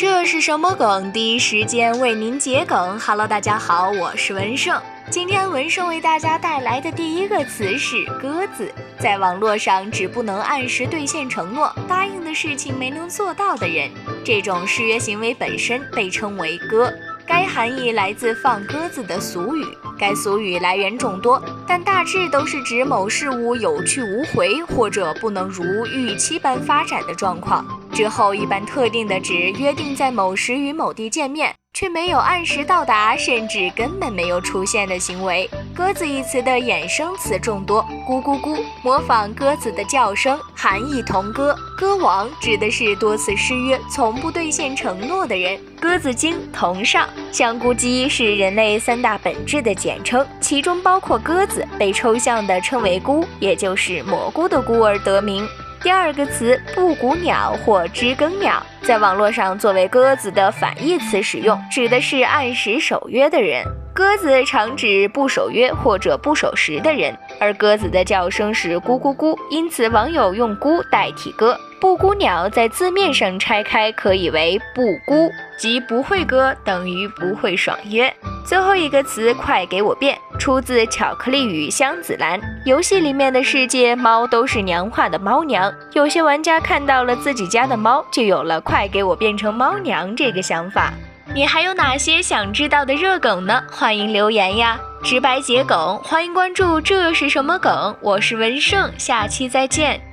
这是什么梗？第一时间为您解梗。Hello，大家好，我是文胜。今天文胜为大家带来的第一个词是“鸽子”。在网络上指不能按时兑现承诺、答应的事情没能做到的人，这种失约行为本身被称为“鸽”。该含义来自放鸽子的俗语，该俗语来源众多，但大致都是指某事物有去无回，或者不能如预期般发展的状况。之后一般特定的指约定在某时与某地见面。却没有按时到达，甚至根本没有出现的行为。鸽子一词的衍生词众多，咕咕咕，模仿鸽子的叫声，含义同歌。歌王指的是多次失约、从不兑现承诺的人。鸽子精同上，香菇鸡是人类三大本质的简称，其中包括鸽子，被抽象的称为菇，也就是蘑菇的菇而得名。第二个词布谷鸟或知更鸟，在网络上作为鸽子的反义词使用，指的是按时守约的人。鸽子常指不守约或者不守时的人，而鸽子的叫声是咕咕咕，因此网友用咕代替鸽。布谷鸟在字面上拆开可以为布谷，即不会歌等于不会爽约。最后一个词快给我变，出自《巧克力与香子兰》游戏里面的世界，猫都是娘化的猫娘。有些玩家看到了自己家的猫，就有了快给我变成猫娘这个想法。你还有哪些想知道的热梗呢？欢迎留言呀！直白解梗，欢迎关注。这是什么梗？我是文胜，下期再见。